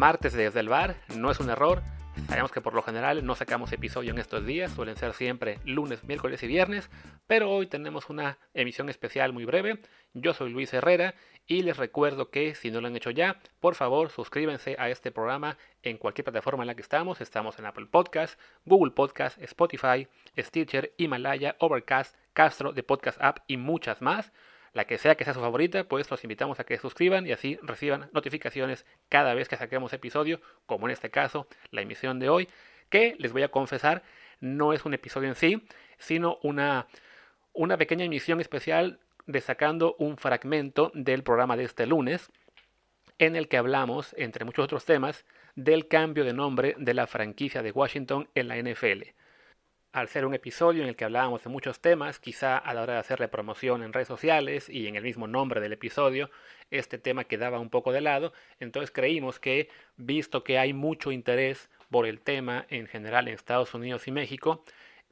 martes desde el bar, no es un error. Sabemos que por lo general no sacamos episodio en estos días, suelen ser siempre lunes, miércoles y viernes, pero hoy tenemos una emisión especial muy breve. Yo soy Luis Herrera y les recuerdo que si no lo han hecho ya, por favor suscríbanse a este programa en cualquier plataforma en la que estamos. Estamos en Apple Podcast, Google Podcast, Spotify, Stitcher, Himalaya, Overcast, Castro, The Podcast App y muchas más la que sea que sea su favorita, pues los invitamos a que suscriban y así reciban notificaciones cada vez que saquemos episodio, como en este caso la emisión de hoy, que les voy a confesar no es un episodio en sí, sino una, una pequeña emisión especial destacando un fragmento del programa de este lunes, en el que hablamos, entre muchos otros temas, del cambio de nombre de la franquicia de Washington en la NFL al ser un episodio en el que hablábamos de muchos temas, quizá a la hora de hacerle promoción en redes sociales y en el mismo nombre del episodio, este tema quedaba un poco de lado, entonces creímos que, visto que hay mucho interés por el tema en general en Estados Unidos y México,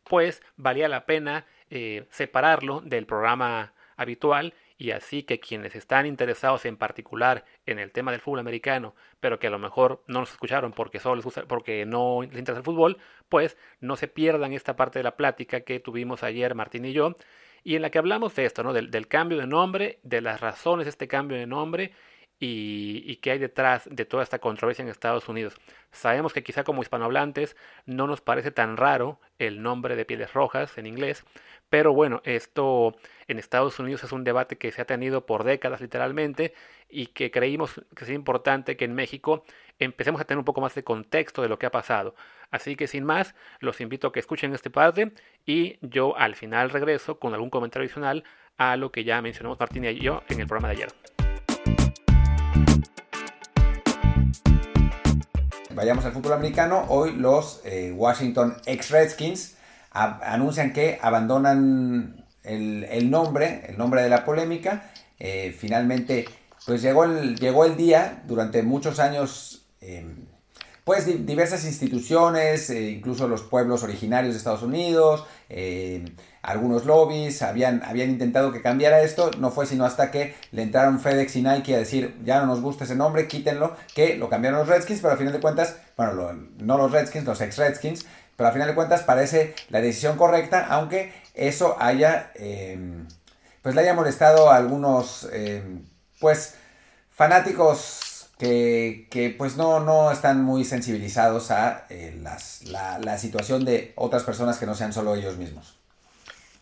pues valía la pena eh, separarlo del programa habitual y así que quienes están interesados en particular en el tema del fútbol americano, pero que a lo mejor no nos escucharon porque solo les porque no les interesa el fútbol, pues no se pierdan esta parte de la plática que tuvimos ayer Martín y yo, y en la que hablamos de esto, ¿no? Del, del cambio de nombre, de las razones de este cambio de nombre y, y qué hay detrás de toda esta controversia en Estados Unidos. Sabemos que quizá como hispanohablantes no nos parece tan raro el nombre de pieles rojas en inglés, pero bueno, esto en Estados Unidos es un debate que se ha tenido por décadas literalmente y que creímos que es importante que en México empecemos a tener un poco más de contexto de lo que ha pasado. Así que sin más, los invito a que escuchen este parte y yo al final regreso con algún comentario adicional a lo que ya mencionamos Martín y yo en el programa de ayer. Vayamos al fútbol americano. Hoy los eh, Washington anuncian que abandonan el, nombre, el nombre de la polémica. Eh, finalmente, pues llegó el, llegó el día, durante muchos años, em, pues diversas instituciones, eh, incluso los pueblos originarios de Estados Unidos, em, algunos lobbies habían, habían intentado que cambiara esto, no fue sino hasta que le entraron FedEx y Nike a decir, ya no nos gusta ese nombre, quítenlo, que lo cambiaron los Redskins, pero al final de cuentas, bueno, no los Redskins, los ex-Redskins, pero al final de cuentas parece la decisión correcta, aunque eso haya, em, pues le haya molestado a algunos, em, pues, fanáticos que, pues no, no están muy sensibilizados a eh, la, situación de otras personas que no sean solo ellos mismos.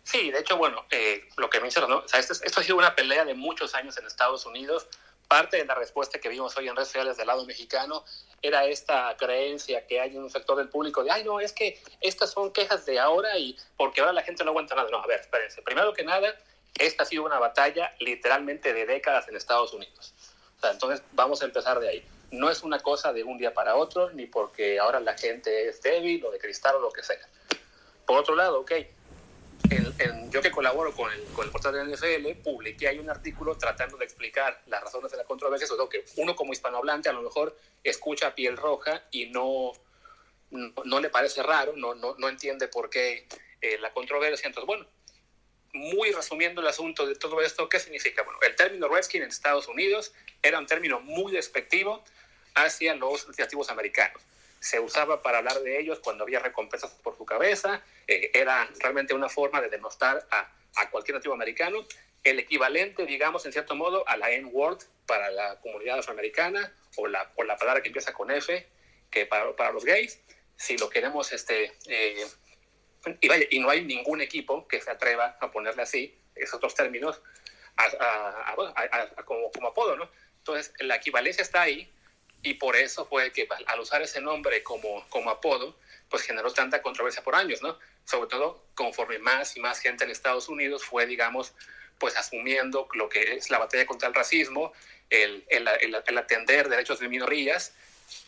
Sí, de hecho, bueno, eh, lo que mencionas, ¿no? O esto, ha sido una pelea de muchos años en Estados Unidos parte de la respuesta que vimos hoy en redes sociales del lado mexicano era esta creencia que hay en un sector del público de, ay, no, es que estas son quejas de ahora y porque ahora la gente no aguanta nada. No, a ver, espérense. Primero que nada, esta ha sido una batalla literalmente de décadas en Estados Unidos. O sea, entonces vamos a empezar de ahí. No es una cosa de un día para otro, ni porque ahora la gente es débil o de cristal o lo que sea. Por otro lado, ok, yo que colaboro con el, con el portal de NFL, publiqué ahí un artículo tratando de explicar las razones de la controversia, sobre todo que uno como hispanohablante a lo mejor escucha piel roja y no, no, le parece raro, no, no, no entiende por qué eh, la controversia. Entonces, bueno, muy resumiendo el asunto de todo esto, ¿qué significa? Bueno, el término Redskin en Estados Unidos era un término muy despectivo hacia los legislativos americanos se usaba para hablar de ellos cuando había recompensas por su cabeza, eh, era realmente una forma de demostrar a, a, cualquier nativo americano el equivalente, digamos, en cierto modo, a la N-word para la comunidad afroamericana o la, o la palabra que empieza con F, que para, para los gays, si lo queremos, este, eh, y, vaya, y no hay ningún equipo que se atreva a ponerle así, esos otros términos, como apodo, ¿no? Entonces, la equivalencia está ahí, y por eso fue que al usar ese nombre como, como apodo, pues generó tanta controversia por años, ¿no? Sobre todo conforme más y más gente en Estados Unidos fue, digamos, pues asumiendo lo que es la batalla contra el racismo, el, el, el, atender derechos de minorías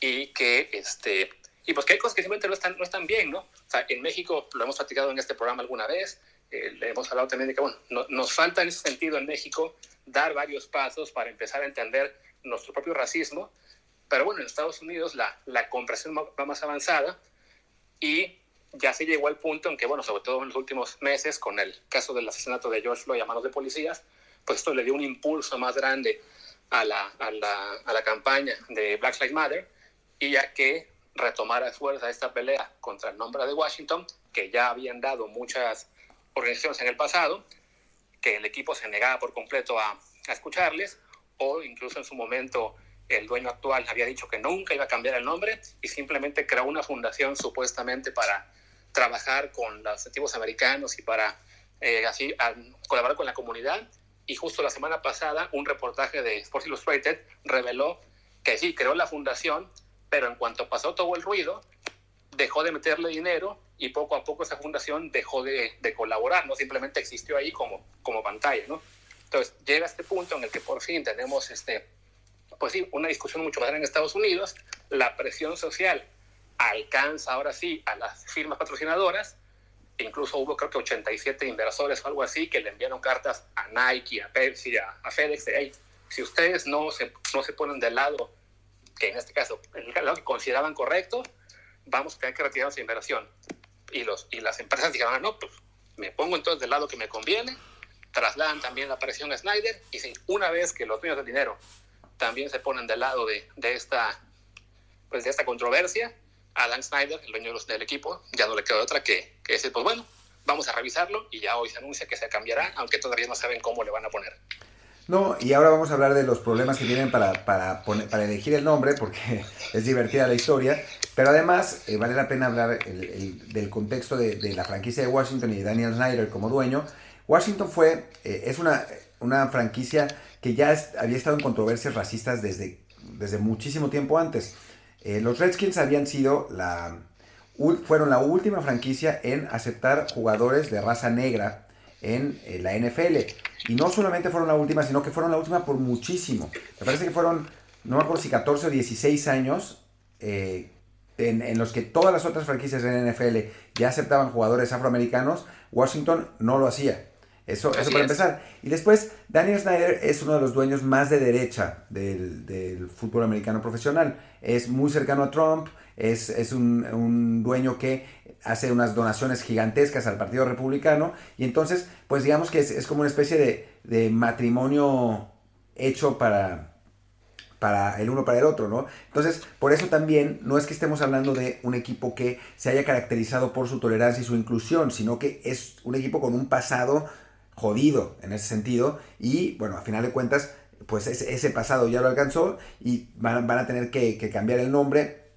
y que, este, y pues que hay cosas que simplemente no están, no están bien, ¿no? O sea, en México, lo hemos platicado en este programa alguna vez, eh, le hemos hablado también de que, bueno, nos falta en ese sentido en México dar varios pasos para empezar a entender nuestro propio racismo, pero bueno, en Estados Unidos la, la comprensión va más avanzada y ya se llegó al punto en que, bueno, sobre todo en los últimos meses, con el caso del asesinato de George Floyd a manos de policías, pues esto le dio un impulso más grande a la, a la, a la campaña de Black Lives Matter y ya que retomara fuerza esta pelea contra el nombre de Washington, que ya habían dado muchas organizaciones en el pasado, que el equipo se negaba por completo a, a escucharles, o incluso en su momento el dueño actual había dicho que nunca iba a cambiar el nombre y simplemente creó una fundación supuestamente para trabajar con los nativos americanos y para eh, así colaborar con la comunidad. Y justo la semana pasada un reportaje de Sports Illustrated reveló que sí, creó la fundación, pero en cuanto pasó todo el ruido, dejó de meterle dinero y poco a poco esa fundación dejó de, de colaborar, ¿no? Simplemente existió ahí como, como pantalla, ¿no? Entonces llega este punto en el que por fin tenemos este, pues sí, una discusión mucho más grande en Estados Unidos, la presión social alcanza ahora sí a las firmas patrocinadoras, incluso hubo creo que 87 inversores o algo así que le enviaron cartas a Nike, a Pepsi, a, FedEx, de, si ustedes no se, no se ponen del lado, que en este caso, el que consideraban correcto, vamos a tener que retirar esa inversión. Y, los, y las empresas dijeron, ah, no, pues me pongo entonces del lado que me conviene, trasladan también la presión a Snyder, y si una vez que los dueños del dinero también se ponen del lado de, de esta, pues de esta controversia, Alan Snyder, el dueño del equipo, ya no le queda otra que, que decir, pues bueno, vamos a revisarlo y ya hoy se anuncia que se cambiará, aunque todavía no saben cómo le van a poner. No, y ahora vamos a hablar de los problemas que tienen para, para, para elegir el nombre, porque es divertida la historia, pero además eh, vale la pena hablar del contexto de, de, la franquicia de Washington y de Daniel Snyder como dueño. Washington fue, eh, es una, una franquicia que ya había estado en controversias racistas desde, desde muchísimo tiempo antes. Eh, los Redskins habían sido la, fueron la última franquicia en aceptar jugadores de raza negra en eh, la NFL. Y no solamente fueron la última, sino que fueron la última por muchísimo. Me parece que fueron, no me acuerdo si 14 o 16 años eh, en, los que todas las otras franquicias en la NFL ya aceptaban jugadores afroamericanos. Washington no lo hacía. Eso, eso para empezar. Y después, Daniel Snyder es uno de los dueños más de derecha del, fútbol americano profesional. Es muy cercano a Trump, es, es un, dueño que hace unas donaciones gigantescas al Partido Republicano. Y entonces, pues digamos que es, como una especie de, matrimonio hecho para, para el uno para el otro, ¿no? Entonces, por eso también no es que estemos hablando de un equipo que se haya caracterizado por su tolerancia y su inclusión, sino que es un equipo con un pasado jodido en ese sentido y bueno, a final de cuentas, pues ese, pasado ya lo alcanzó y van, a tener que, cambiar el nombre.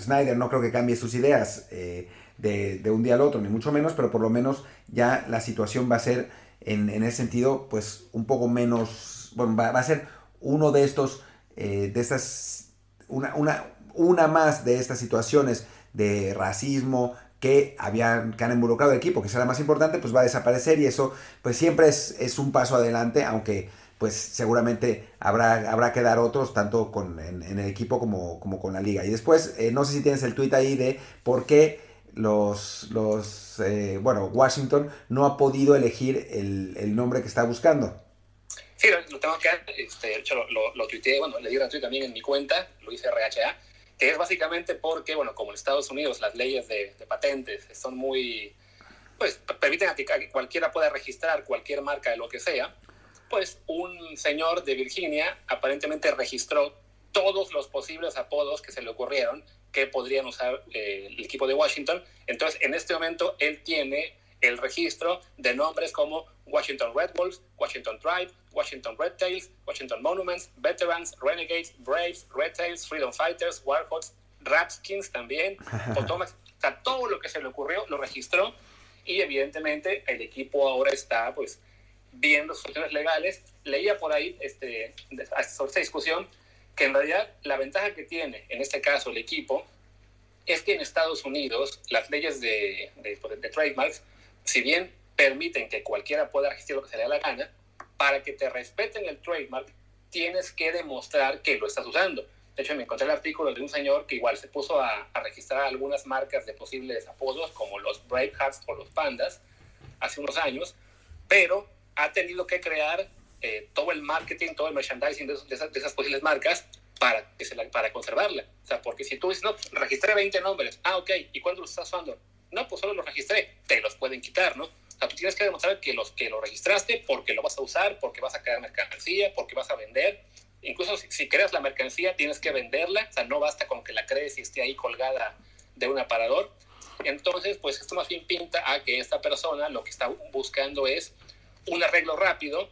Snyder no creo que cambie sus ideas eh, de, un día al otro, ni mucho menos, pero por lo menos ya la situación va a ser en, ese sentido, pues un poco menos, bueno, va, a ser uno de estos, eh, de estas, una, una, una más de estas situaciones de racismo, que habían que han involucrado el equipo, que será más importante, pues va a desaparecer y eso pues siempre es, es un paso adelante, aunque pues seguramente habrá, habrá que dar otros, tanto con, en, el equipo como, como, con la liga. Y después, eh, no sé si tienes el tweet ahí de por qué los, los eh, bueno, Washington no ha podido elegir el, el, nombre que está buscando. Sí, lo tengo que este, de hecho lo, lo, lo tuiteé, bueno, le di un tweet también en mi cuenta, lo hice RHA, que es básicamente porque, bueno, como en Estados Unidos las leyes de, patentes son muy, pues permiten que cualquiera pueda registrar cualquier marca de lo que sea, pues un señor de Virginia aparentemente registró todos los posibles apodos que se le ocurrieron que podrían usar eh, el equipo de Washington. Entonces, en este momento, él tiene el registro de nombres como Washington Red Wolves, Washington Tribe, Washington Red Tails, Washington Monuments, Veterans, Renegades, Braves, Red Tails, Freedom Fighters, Warhawks, Rapskins también, Potomac, todo lo que se le ocurrió lo registró y evidentemente el equipo ahora está pues viendo soluciones legales. Leía por ahí este, sobre esta discusión que en realidad la ventaja que tiene en este caso el equipo es que en Estados Unidos las leyes de, de, de trademarks, si bien permiten que cualquiera pueda registrar lo que se le da la gana, para que te respeten el trademark, tienes que demostrar que lo estás usando. De hecho, me encontré el artículo de un señor que igual se puso a, registrar algunas marcas de posibles apodos, como los Bravehearts o los Pandas, hace unos años, pero ha tenido que crear eh, todo el marketing, todo el merchandising de, esas, posibles marcas para, que se para conservarla. O sea, porque si tú dices, no, registré 20 nombres, ah, ok, ¿y cuándo los estás usando? No, pues solo los registré, te los pueden quitar, ¿no? O sea, tú tienes que demostrar que, los, que lo registraste porque lo vas a usar, porque vas a crear mercancía, porque vas a vender. incluso si, creas la mercancía, tienes que venderla, o sea, no basta con que la crees y esté ahí colgada de un aparador. Entonces, pues esto más bien pinta a que esta persona lo que está buscando es un arreglo rápido,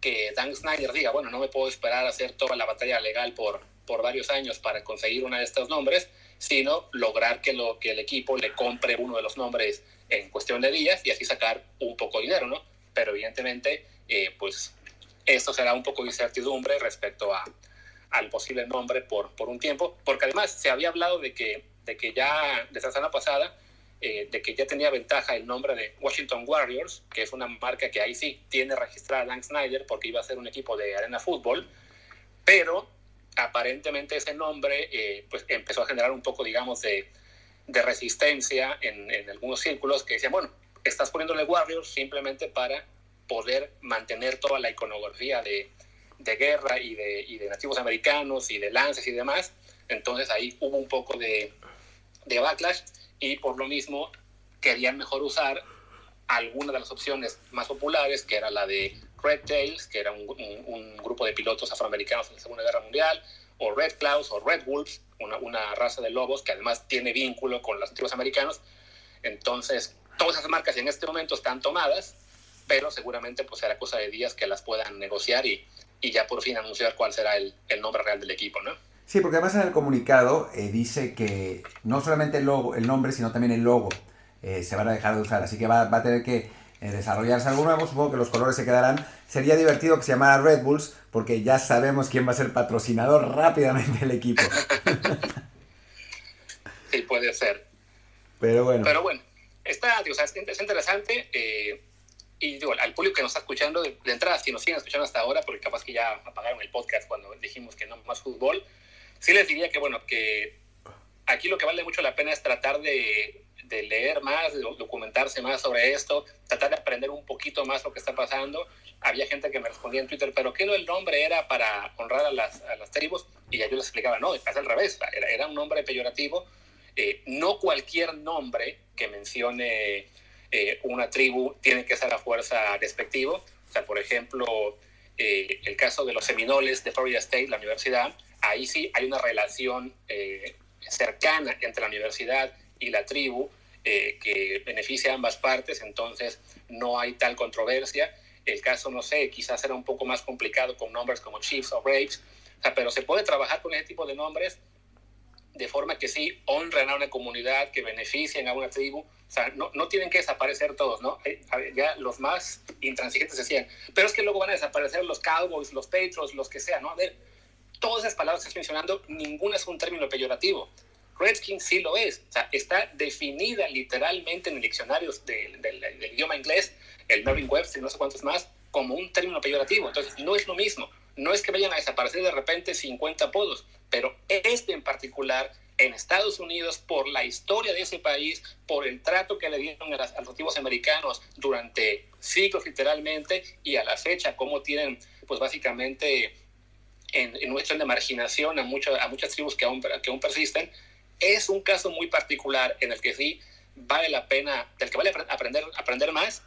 que Dan Snyder diga, bueno, no me puedo esperar a hacer toda la batalla legal por, por varios años para conseguir uno de estos nombres, sino lograr que, lo, que el equipo le compre uno de los nombres en cuestión de días y así sacar un poco de dinero, ¿no? Pero evidentemente, eh, pues esto será un poco de incertidumbre respecto a, al posible nombre por, por un tiempo, porque además se había hablado de que, de que ya, desde la semana pasada, eh, de que ya tenía ventaja el nombre de Washington Warriors, que es una marca que ahí sí tiene registrada Dan Snyder porque iba a ser un equipo de arena fútbol, pero aparentemente ese nombre eh, pues empezó a generar un poco, digamos, de, de resistencia en, en, algunos círculos que decían, bueno, estás poniéndole Warriors simplemente para poder mantener toda la iconografía de, de guerra y de, y de, nativos americanos y de lances y demás. Entonces ahí hubo un poco de, de backlash y por lo mismo querían mejor usar alguna de las opciones más populares, que era la de Red Tails, que era un, grupo de pilotos afroamericanos en la Segunda Guerra Mundial, o Red Clouds o Red Wolves, una, raza de lobos que además tiene vínculo con los nativos americanos. Entonces, todas esas marcas en este momento están tomadas pero seguramente pues será cosa de días que las puedan negociar y, ya por fin anunciar cuál será el, nombre real del equipo, ¿no? Sí, porque además en el comunicado eh, dice que no solamente el, nombre, sino también el logo eh, se van a dejar de usar, así que va, a tener que desarrollarse algo nuevo, supongo que los colores se quedarán. Sería divertido que se llamara Red Bulls, porque ya sabemos quién va a ser patrocinador rápidamente del equipo. sí, puede ser. Pero bueno. Pero bueno, está, digo, o sea, es interesante. Eh, y digo, al público que nos está escuchando, de, entrada, si nos siguen escuchando hasta ahora, porque capaz que ya apagaron el podcast cuando dijimos que no más fútbol, sí les diría que, bueno, que aquí lo que vale mucho la pena es tratar de, de leer más, de documentarse más sobre esto, tratar de aprender un poquito más lo que está pasando. Había gente que me respondía en Twitter, pero ¿qué el nombre era para honrar a las, a las tribus? Y ya yo les explicaba, no, es al revés, era, un nombre peyorativo. Eh, no cualquier nombre que mencione eh, una tribu tiene que ser a fuerza despectivo. O sea, por ejemplo, eh, el caso de los Seminoles de Florida State, la universidad, ahí sí hay una relación cercana entre la universidad y la tribu que beneficia a ambas partes, entonces no hay tal controversia. El caso, no sé, quizás era un poco más complicado con nombres como Chiefs o Braves, o sea, pero se puede trabajar con ese tipo de nombres de forma que sí honren a una comunidad, que beneficien a una tribu, o sea, no, no tienen que desaparecer todos, ¿no? Eh, ya los más intransigentes decían, pero es que luego van a desaparecer los Cowboys, los Patriots, los que sean, ¿no? A ver, todas esas palabras que estás mencionando, ninguna es un término peyorativo. Redskins sí lo es, o sea, está definida literalmente en el diccionario del, idioma inglés, el Merriam Webster y no sé cuántos más, como un término peyorativo. Entonces, no es lo mismo. No es que vayan a desaparecer de repente 50 apodos, pero este en particular en Estados Unidos por la historia de ese país, por el trato que le dieron a, los nativos americanos durante siglos literalmente y a la fecha, cómo tienen pues básicamente en, en marginación a, mucho, a muchas tribus que aún, que aún persisten, es un caso muy particular en el que sí vale la pena, del que vale aprender, aprender más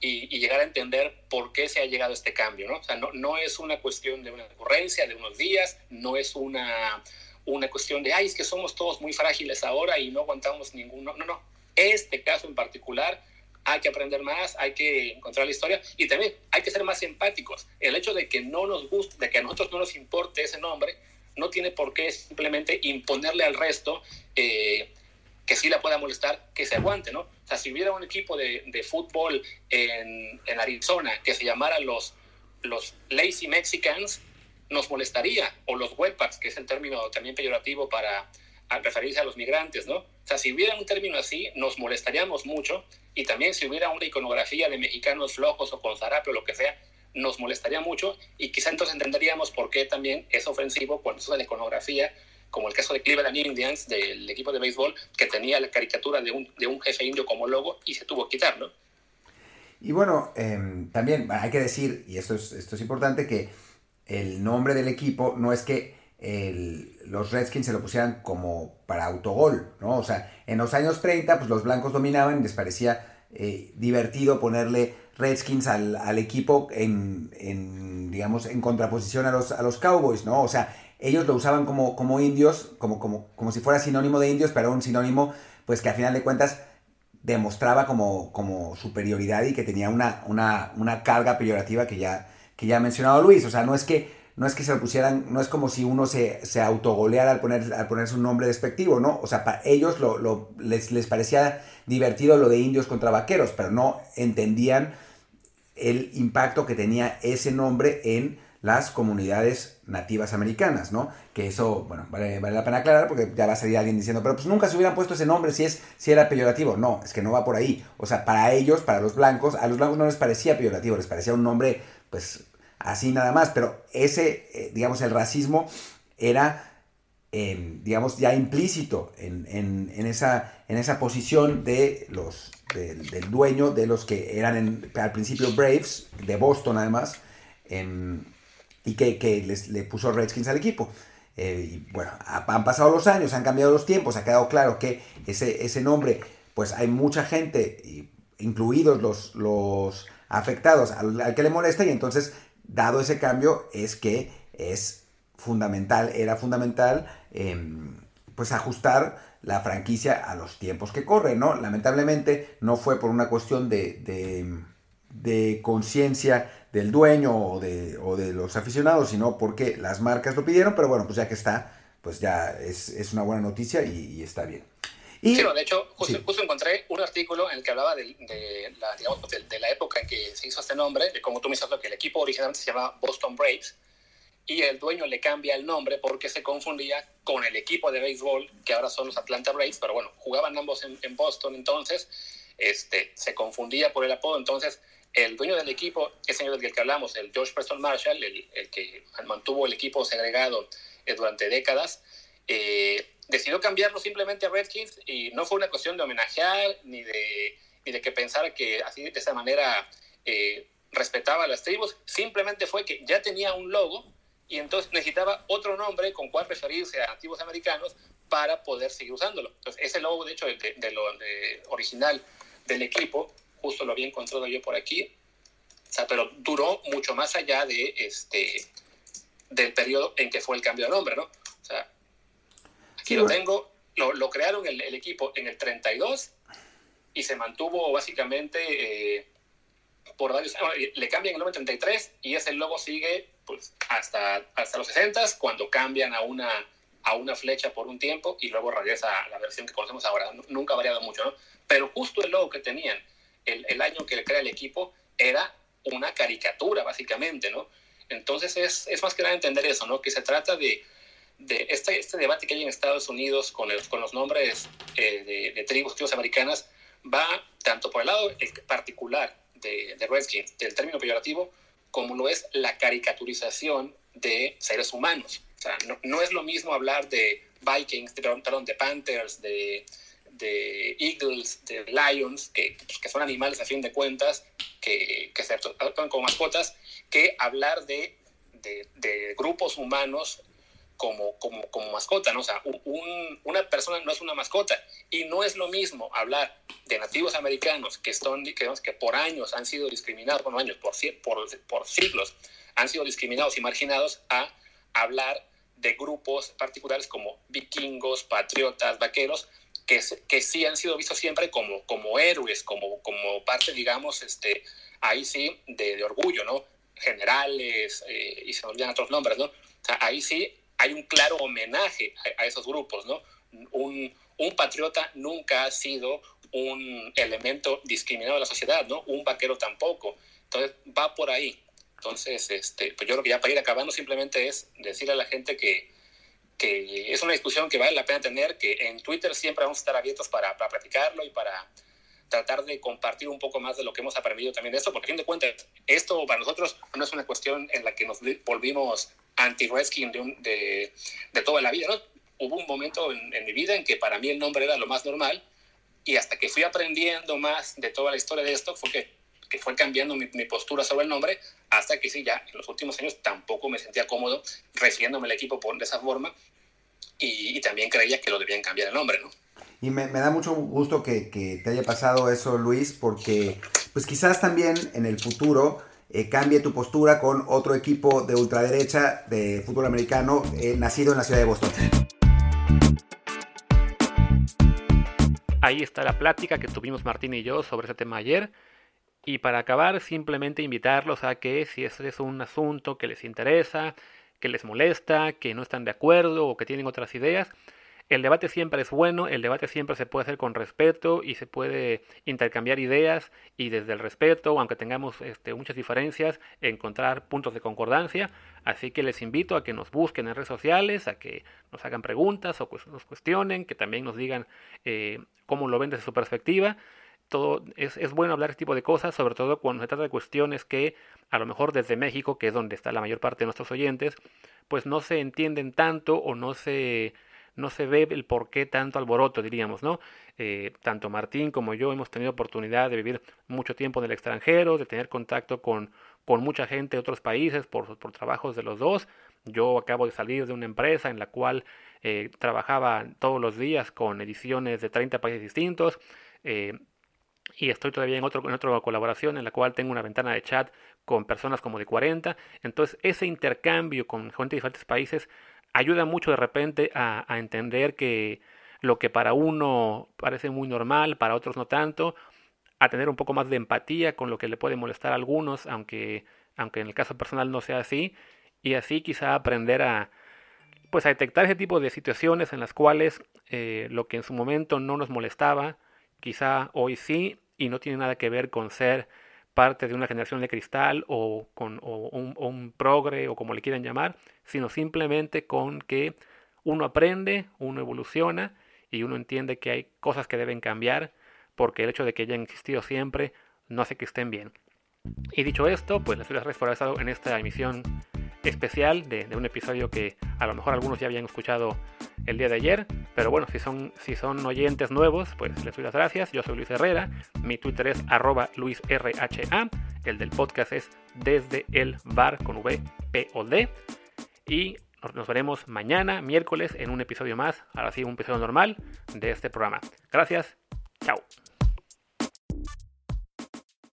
y, llegar a entender por qué se ha llegado a este cambio, ¿no? No, no es una cuestión de una ocurrencia de unos días, no es una una cuestión de, ay, es que somos todos muy frágiles ahora y no aguantamos ninguno. No, no. Este caso en particular hay que aprender más, hay que encontrar la historia y también hay que ser más empáticos. El hecho de que no nos guste, de que a nosotros no nos importe ese nombre, no tiene por qué simplemente imponerle al resto eh, que sí la pueda molestar, que se aguante, ¿no? O sea, si hubiera un equipo de, de fútbol en, en, Arizona que se llamara los, los Lazy Mexicans, nos molestaría, o los webpacks, que es el término también peyorativo para referirse a los migrantes, ¿no? O sea, si hubiera un término así, nos molestaríamos mucho, y también si hubiera una iconografía de mexicanos flojos o con zarape o lo que sea, nos molestaría mucho, y quizá entonces entenderíamos por qué también es ofensivo cuando usa la iconografía, como el caso de Cleveland Indians, del equipo de béisbol, que tenía la caricatura de un, de un jefe indio como logo y se tuvo que quitarlo. Y bueno, eh, también hay que decir, y esto es, esto es importante, que el nombre del equipo no es que los Redskins se lo pusieran como para autogol, ¿no? O sea, en los años 30, pues los blancos dominaban y les parecía eh, divertido ponerle Redskins al, equipo en, en, digamos, en contraposición a los, a los Cowboys, ¿no? O sea, ellos lo usaban como, como indios, como, como, como si fuera sinónimo de indios, pero un sinónimo, pues que a final de cuentas demostraba como, como superioridad y que tenía una, una, una carga peyorativa que ya, que ya ha mencionado Luis. O sea, no es que no es que se lo pusieran, no es como si uno se, se autogoleara al, poner, al ponerse un nombre despectivo, ¿no? O sea, para ellos lo, lo, les, les parecía divertido lo de indios contra vaqueros, pero no entendían el impacto que tenía ese nombre en las comunidades nativas americanas, ¿no? Que eso, bueno, vale, la pena aclarar porque ya va a salir alguien diciendo, pero pues nunca se hubieran puesto ese nombre si, es, si era peyorativo. No, es que no va por ahí. O sea, para ellos, para los blancos, a los blancos no les parecía peyorativo, les parecía un nombre, pues, así nada más. Pero ese, eh, digamos, el racismo era, digamos, ya implícito en, en, en, esa, en esa posición de los, del, dueño, de los que eran al principio Braves, de Boston además, y que, que les, le puso Redskins al equipo. Eh, y bueno, han pasado los años, han cambiado los tiempos, ha quedado claro que ese, ese nombre, pues hay mucha gente, incluidos los, los afectados, al, que le molesta, y entonces, dado ese cambio, es que es fundamental, era fundamental, eh, pues ajustar la franquicia a los tiempos que corren, ¿no? Lamentablemente no fue por una cuestión de, de, de conciencia del dueño o de, o de, los aficionados, sino porque las marcas lo pidieron, pero bueno, pues ya que está, pues ya es, es una buena noticia y, y está bien. Y, sí, no, de hecho, justo, sí. justo, encontré un artículo en el que hablaba de, de, la, digamos, de, de, la época en que se hizo este nombre, de cómo tú me dices que el equipo originalmente se llamaba Boston Braves, y el dueño le cambia el nombre porque se confundía con el equipo de béisbol, que ahora son los Atlanta Braves, pero bueno, jugaban ambos en, Boston, entonces este, se confundía por el apodo, entonces el dueño del equipo, ese señor del que hablamos, el George Preston Marshall, el, el que mantuvo el equipo segregado eh, durante décadas, eh, decidió cambiarlo simplemente a Redskins y no fue una cuestión de homenajear ni de, ni de que pensara que así de esa manera eh, respetaba a las tribus, simplemente fue que ya tenía un logo y entonces necesitaba otro nombre con cual referirse a nativos americanos para poder seguir usándolo. Entonces, ese logo, de hecho, de, lo de original del equipo justo lo había encontrado yo por aquí, o sea, pero duró mucho más allá de este del periodo en que fue el cambio de nombre, ¿no? O sea, aquí sí, lo bueno. tengo, lo, lo crearon el, el, equipo en el 32 y se mantuvo básicamente eh, por varios años, le cambian el nombre 33 y ese logo sigue pues hasta, hasta los 60 cuando cambian a una a una flecha por un tiempo y luego regresa a la versión que conocemos ahora. Nunca ha variado mucho, ¿no? Pero justo el logo que tenían el, el, año que crea el equipo era una caricatura, básicamente, ¿no? Entonces es, es más que nada entender eso, ¿no? Que se trata de, de este, este, debate que hay en Estados Unidos con, el, con los nombres eh, de, de, tribus, tribus americanas, va tanto por el lado particular de, de Redskins, del término peyorativo, como lo es la caricaturización de seres humanos. O sea, no, es lo mismo hablar de Vikings, de, de Panthers, de, de Eagles, de Lions, que, pues, que, son animales a fin de cuentas, que, que se tratan como mascotas, que hablar de, de grupos humanos como, como, como, mascota, ¿no? O sea, un, una persona no es una mascota y no es lo mismo hablar de nativos americanos que, son, que, que por años han sido discriminados, bueno, años, por, por, por siglos, han sido discriminados y marginados a hablar de grupos particulares como vikingos, patriotas, vaqueros, que, que sí han sido vistos siempre como, como héroes, como, como parte, digamos, este, ahí sí, de, de orgullo, ¿no? Generales, eh, y se olvidan otros nombres, ¿no? O sea, ahí sí hay un claro homenaje a, a esos grupos, ¿no? Un, un, patriota nunca ha sido un elemento discriminado de la sociedad, ¿no? Un vaquero tampoco. Entonces, va por ahí. Entonces, este, pues yo creo que ya para ir acabando simplemente es decirle a la gente que, que es una discusión que vale la pena tener, que en Twitter siempre vamos a estar abiertos para, para platicarlo y para tratar de compartir un poco más de lo que hemos aprendido también de esto, porque a fin de cuentas, esto para nosotros no es una cuestión en la que nos volvimos anti-Redskin de, de, de, toda la vida, ¿no? Hubo un momento en, en mi vida en que para mí el nombre era lo más normal y hasta que fui aprendiendo más de toda la historia de esto fue que, que fue cambiando mi, mi, postura sobre el nombre hasta que sí, ya en los últimos años tampoco me sentía cómodo refiriéndome al equipo por, de esa forma y, y, también creía que lo debían cambiar el nombre, ¿no? Y me, da mucho gusto que, te haya pasado eso, Luis, porque pues quizás también en el futuro eh, cambie tu postura con otro equipo de ultraderecha de fútbol americano eh, nacido en la ciudad de Boston. Ahí está la plática que tuvimos Martín y yo sobre ese tema ayer. Y para acabar, simplemente invitarlos a que si ese es un asunto que les interesa, que les molesta, que no están de acuerdo o que tienen otras ideas, el debate siempre es bueno, el debate siempre se puede hacer con respeto y se puede intercambiar ideas y desde el respeto, aunque tengamos este, muchas diferencias, encontrar puntos de concordancia. Así que les invito a que nos busquen en redes sociales, a que nos hagan preguntas o nos cuestionen, que también nos digan eh, cómo lo ven desde su perspectiva todo es, es, bueno hablar este tipo de cosas, sobre todo cuando se trata de cuestiones que a lo mejor desde México, que es donde está la mayor parte de nuestros oyentes, pues no se entienden tanto o no se, no se ve el por qué tanto alboroto, diríamos, ¿no? Eh, tanto Martín como yo hemos tenido oportunidad de vivir mucho tiempo en el extranjero, de tener contacto con, con mucha gente de otros países por, por trabajos de los dos. Yo acabo de salir de una empresa en la cual eh, trabajaba todos los días con ediciones de 30 países distintos. Eh, y estoy todavía en, otro, en otra colaboración en la cual tengo una ventana de chat con personas como de 40. Entonces ese intercambio con gente de diferentes países ayuda mucho de repente a, entender que lo que para uno parece muy normal, para otros no tanto, a tener un poco más de empatía con lo que le puede molestar a algunos, aunque, aunque en el caso personal no sea así, y así quizá aprender a, pues a detectar ese tipo de situaciones en las cuales eh, lo que en su momento no nos molestaba, quizá hoy sí, y no tiene nada que ver con ser parte de una generación de cristal o con progre o como le quieran llamar, sino simplemente con que uno aprende, uno evoluciona y uno entiende que hay cosas que deben cambiar porque el hecho de que hayan existido siempre no hace que estén bien. Y dicho esto, pues les doy las gracias por haber estado en esta emisión especial de, un episodio que a lo mejor algunos ya habían escuchado el día de ayer. Pero bueno, si son, si son oyentes nuevos, pues les doy las gracias. Yo soy Luis Herrera. Mi Twitter es arroba luisrha. El del podcast es desde el bar con V, P o D. Y nos veremos mañana, miércoles, en un episodio más. Ahora sí, un episodio normal de este programa. Gracias. Chao.